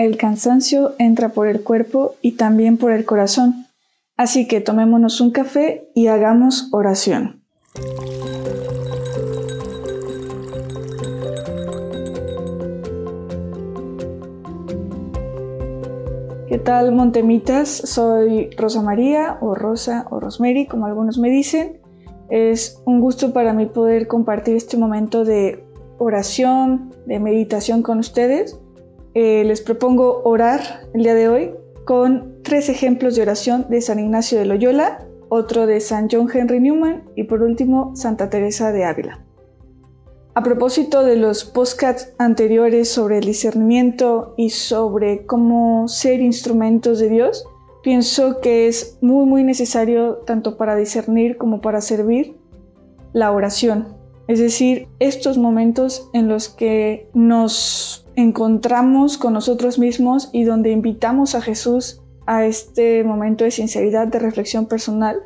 el cansancio entra por el cuerpo y también por el corazón. Así que tomémonos un café y hagamos oración. ¿Qué tal, Montemitas? Soy Rosa María o Rosa o Rosemary, como algunos me dicen. Es un gusto para mí poder compartir este momento de oración, de meditación con ustedes. Eh, les propongo orar el día de hoy con tres ejemplos de oración de San Ignacio de Loyola, otro de San John Henry Newman y por último Santa Teresa de Ávila. A propósito de los postcats anteriores sobre el discernimiento y sobre cómo ser instrumentos de Dios, pienso que es muy muy necesario tanto para discernir como para servir la oración. Es decir, estos momentos en los que nos encontramos con nosotros mismos y donde invitamos a Jesús a este momento de sinceridad, de reflexión personal,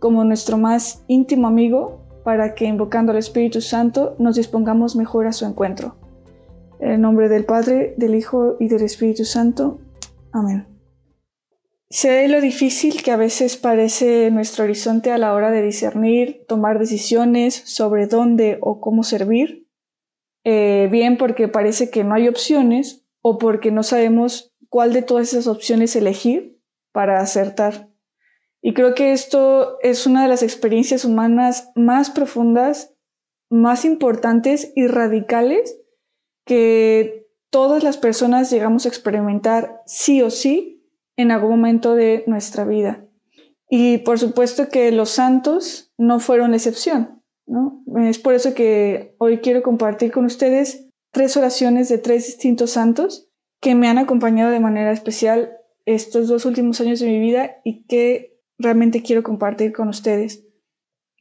como nuestro más íntimo amigo para que invocando al Espíritu Santo nos dispongamos mejor a su encuentro. En el nombre del Padre, del Hijo y del Espíritu Santo. Amén. Sé lo difícil que a veces parece nuestro horizonte a la hora de discernir, tomar decisiones sobre dónde o cómo servir, eh, bien porque parece que no hay opciones o porque no sabemos cuál de todas esas opciones elegir para acertar. Y creo que esto es una de las experiencias humanas más profundas, más importantes y radicales que todas las personas llegamos a experimentar sí o sí en algún momento de nuestra vida. Y por supuesto que los santos no fueron la excepción. Es por eso que hoy quiero compartir con ustedes tres oraciones de tres distintos santos que me han acompañado de manera especial estos dos últimos años de mi vida y que realmente quiero compartir con ustedes.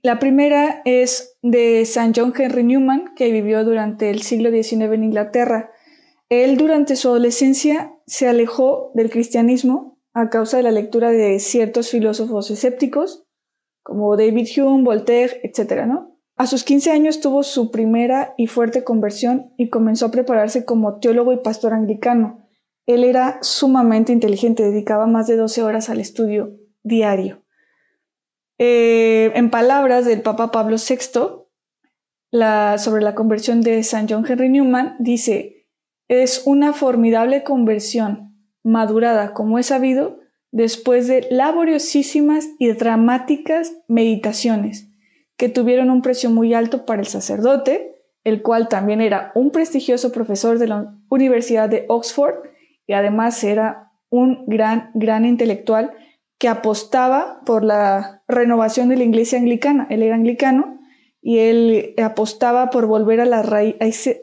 La primera es de San John Henry Newman, que vivió durante el siglo XIX en Inglaterra. Él durante su adolescencia se alejó del cristianismo a causa de la lectura de ciertos filósofos escépticos, como David Hume, Voltaire, etc. ¿no? A sus 15 años tuvo su primera y fuerte conversión y comenzó a prepararse como teólogo y pastor anglicano. Él era sumamente inteligente, dedicaba más de 12 horas al estudio diario. Eh, en palabras del Papa Pablo VI, sobre la conversión de San John Henry Newman, dice, es una formidable conversión, madurada, como he sabido, después de laboriosísimas y dramáticas meditaciones, que tuvieron un precio muy alto para el sacerdote, el cual también era un prestigioso profesor de la Universidad de Oxford y además era un gran, gran intelectual que apostaba por la renovación de la iglesia anglicana. Él era anglicano y él apostaba por volver a las,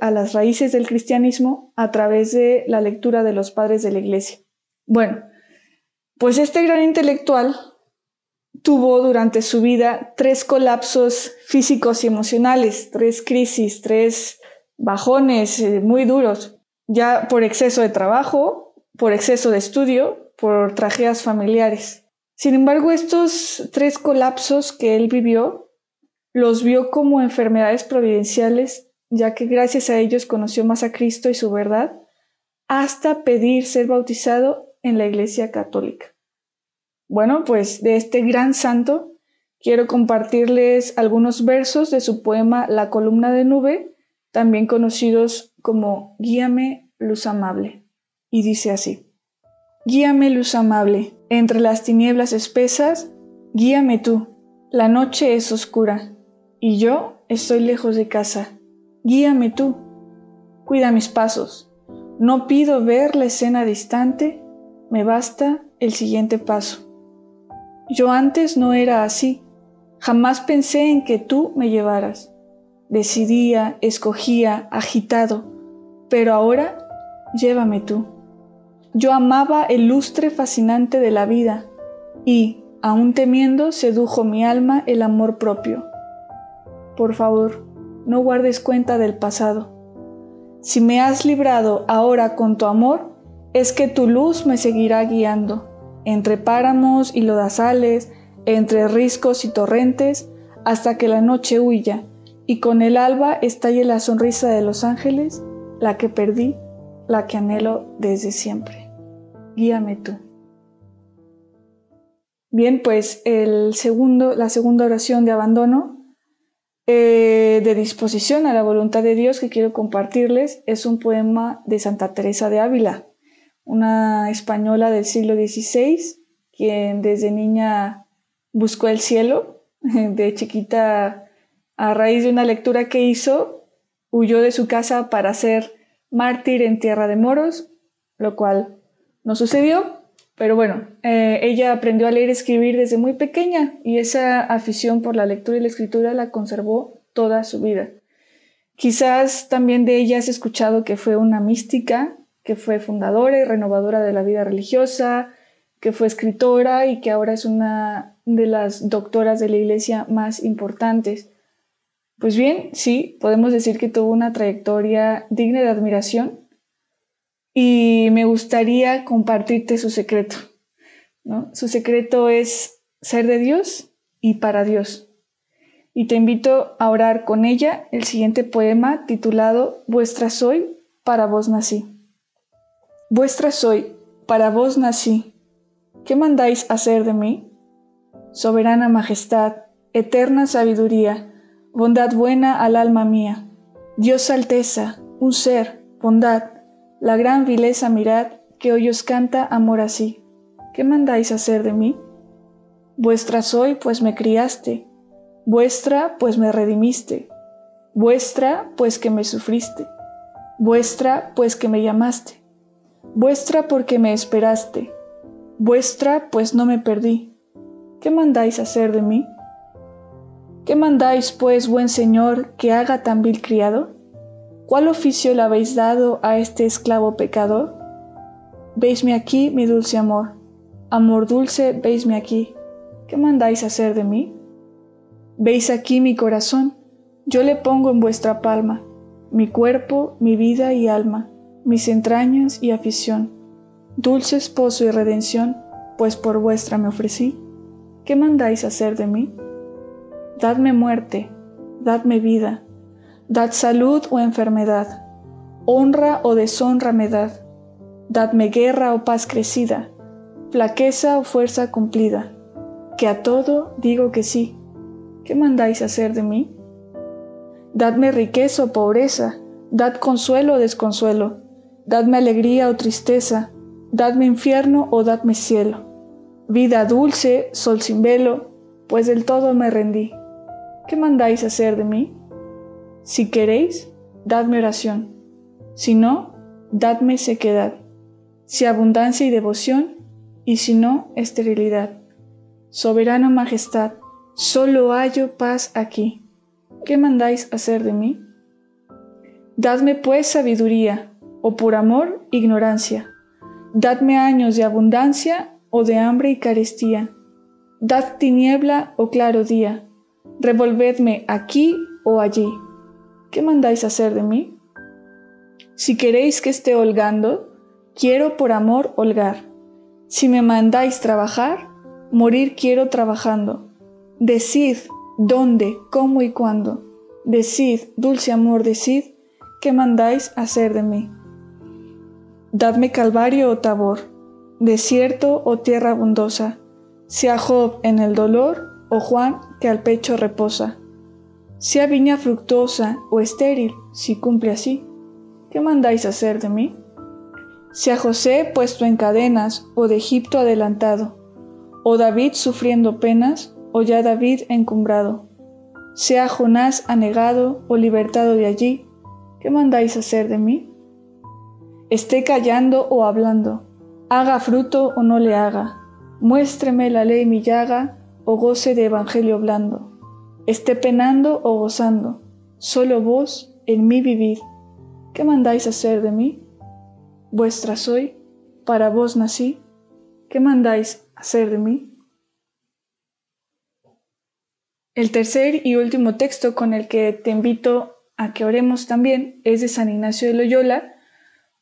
a las raíces del cristianismo a través de la lectura de los padres de la iglesia. Bueno, pues este gran intelectual tuvo durante su vida tres colapsos físicos y emocionales, tres crisis, tres bajones eh, muy duros, ya por exceso de trabajo, por exceso de estudio, por tragedias familiares. Sin embargo, estos tres colapsos que él vivió, los vio como enfermedades providenciales, ya que gracias a ellos conoció más a Cristo y su verdad, hasta pedir ser bautizado en la Iglesia Católica. Bueno, pues de este gran santo quiero compartirles algunos versos de su poema La columna de nube, también conocidos como Guíame, luz amable. Y dice así. Guíame, luz amable, entre las tinieblas espesas, guíame tú. La noche es oscura y yo estoy lejos de casa. Guíame tú. Cuida mis pasos. No pido ver la escena distante, me basta el siguiente paso. Yo antes no era así. Jamás pensé en que tú me llevaras. Decidía, escogía, agitado, pero ahora llévame tú. Yo amaba el lustre fascinante de la vida y, aun temiendo, sedujo mi alma el amor propio. Por favor, no guardes cuenta del pasado. Si me has librado ahora con tu amor, es que tu luz me seguirá guiando, entre páramos y lodazales, entre riscos y torrentes, hasta que la noche huya y con el alba estalle la sonrisa de los ángeles, la que perdí la que anhelo desde siempre. Guíame tú. Bien, pues el segundo, la segunda oración de abandono, eh, de disposición a la voluntad de Dios que quiero compartirles, es un poema de Santa Teresa de Ávila, una española del siglo XVI, quien desde niña buscó el cielo. De chiquita, a raíz de una lectura que hizo, huyó de su casa para ser mártir en tierra de moros, lo cual no sucedió, pero bueno, eh, ella aprendió a leer y escribir desde muy pequeña y esa afición por la lectura y la escritura la conservó toda su vida. Quizás también de ella has escuchado que fue una mística, que fue fundadora y renovadora de la vida religiosa, que fue escritora y que ahora es una de las doctoras de la iglesia más importantes. Pues bien, sí, podemos decir que tuvo una trayectoria digna de admiración y me gustaría compartirte su secreto. Su secreto es ser de Dios y para Dios. Y te invito a orar con ella el siguiente poema titulado Vuestra soy, para vos nací. Vuestra soy, para vos nací. ¿Qué mandáis hacer de mí? Soberana majestad, eterna sabiduría, bondad buena al alma mía, Dios alteza, un ser, bondad, la gran vileza mirad, que hoy os canta amor así. ¿Qué mandáis hacer de mí? Vuestra soy, pues me criaste, vuestra, pues me redimiste, vuestra, pues que me sufriste, vuestra, pues que me llamaste, vuestra porque me esperaste, vuestra, pues no me perdí. ¿Qué mandáis hacer de mí? ¿Qué mandáis, pues, buen señor, que haga tan vil criado? ¿Cuál oficio le habéis dado a este esclavo pecador? Veisme aquí, mi dulce amor. Amor dulce, veisme aquí. ¿Qué mandáis hacer de mí? Veis aquí mi corazón, yo le pongo en vuestra palma, mi cuerpo, mi vida y alma, mis entrañas y afición, dulce esposo y redención, pues por vuestra me ofrecí. ¿Qué mandáis hacer de mí? Dadme muerte, dadme vida, dad salud o enfermedad, honra o deshonra me dad, dadme guerra o paz crecida, flaqueza o fuerza cumplida, que a todo digo que sí. ¿Qué mandáis hacer de mí? Dadme riqueza o pobreza, dad consuelo o desconsuelo, dadme alegría o tristeza, dadme infierno o dadme cielo, vida dulce, sol sin velo, pues del todo me rendí. ¿qué mandáis hacer de mí? Si queréis, dadme oración. Si no, dadme sequedad. Si abundancia y devoción, y si no, esterilidad. Soberana majestad, solo hallo paz aquí. ¿Qué mandáis hacer de mí? Dadme pues sabiduría, o por amor, ignorancia. Dadme años de abundancia o de hambre y carestía. Dad tiniebla o claro día revolvedme aquí o allí. ¿Qué mandáis hacer de mí? Si queréis que esté holgando, quiero por amor holgar. Si me mandáis trabajar, morir quiero trabajando. Decid dónde, cómo y cuándo. Decid, dulce amor, decid, ¿qué mandáis hacer de mí? Dadme calvario o tabor, desierto o tierra abundosa, sea Job en el dolor o Juan que al pecho reposa. Sea viña fructuosa o estéril, si cumple así, ¿qué mandáis hacer de mí? Sea José puesto en cadenas o de Egipto adelantado, o David sufriendo penas, o ya David encumbrado. Sea Jonás anegado o libertado de allí, ¿qué mandáis hacer de mí? Esté callando o hablando, haga fruto o no le haga, muéstreme la ley mi llaga, o goce de evangelio blando, esté penando o gozando, solo vos en mí vivid. ¿Qué mandáis hacer de mí? Vuestra soy, para vos nací. ¿Qué mandáis hacer de mí? El tercer y último texto con el que te invito a que oremos también es de San Ignacio de Loyola,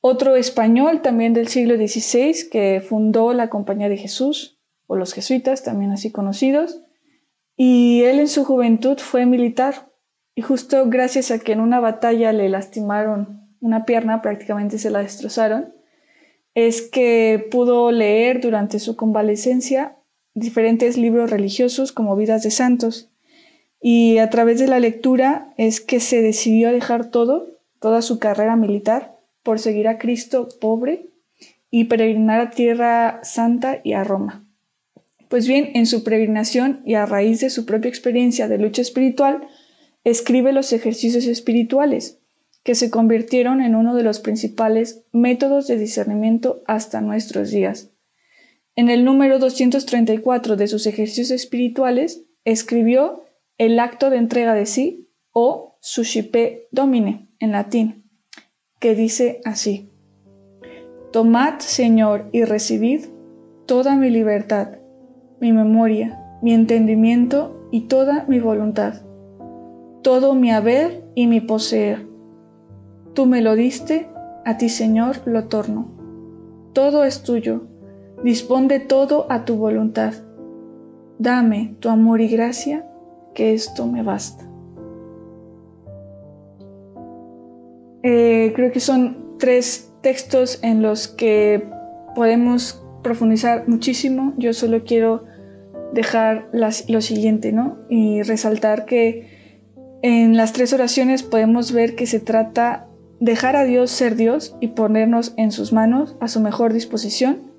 otro español también del siglo XVI que fundó la Compañía de Jesús, o los jesuitas, también así conocidos, y él en su juventud fue militar, y justo gracias a que en una batalla le lastimaron una pierna, prácticamente se la destrozaron, es que pudo leer durante su convalecencia diferentes libros religiosos como Vidas de Santos. Y a través de la lectura es que se decidió dejar todo, toda su carrera militar, por seguir a Cristo pobre y peregrinar a Tierra Santa y a Roma. Pues bien, en su peregrinación y a raíz de su propia experiencia de lucha espiritual, escribe los ejercicios espirituales, que se convirtieron en uno de los principales métodos de discernimiento hasta nuestros días. En el número 234 de sus ejercicios espirituales, escribió el acto de entrega de sí o suscipe domine en latín, que dice así: Tomad, Señor, y recibid toda mi libertad mi memoria, mi entendimiento y toda mi voluntad, todo mi haber y mi poseer. Tú me lo diste, a ti Señor lo torno. Todo es tuyo, dispón de todo a tu voluntad. Dame tu amor y gracia, que esto me basta. Eh, creo que son tres textos en los que podemos profundizar muchísimo, yo solo quiero dejar lo siguiente, ¿no? Y resaltar que en las tres oraciones podemos ver que se trata dejar a Dios ser Dios y ponernos en sus manos a su mejor disposición.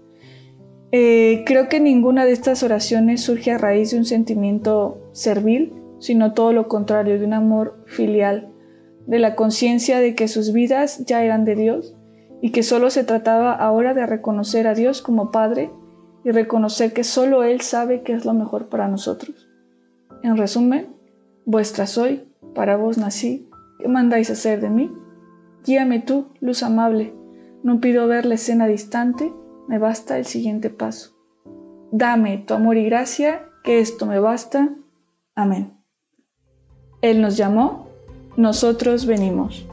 Eh, creo que ninguna de estas oraciones surge a raíz de un sentimiento servil, sino todo lo contrario, de un amor filial, de la conciencia de que sus vidas ya eran de Dios y que solo se trataba ahora de reconocer a Dios como Padre y reconocer que solo Él sabe qué es lo mejor para nosotros. En resumen, vuestra soy, para vos nací, ¿qué mandáis hacer de mí? Guíame tú, luz amable, no pido ver la escena distante, me basta el siguiente paso. Dame tu amor y gracia, que esto me basta. Amén. Él nos llamó, nosotros venimos.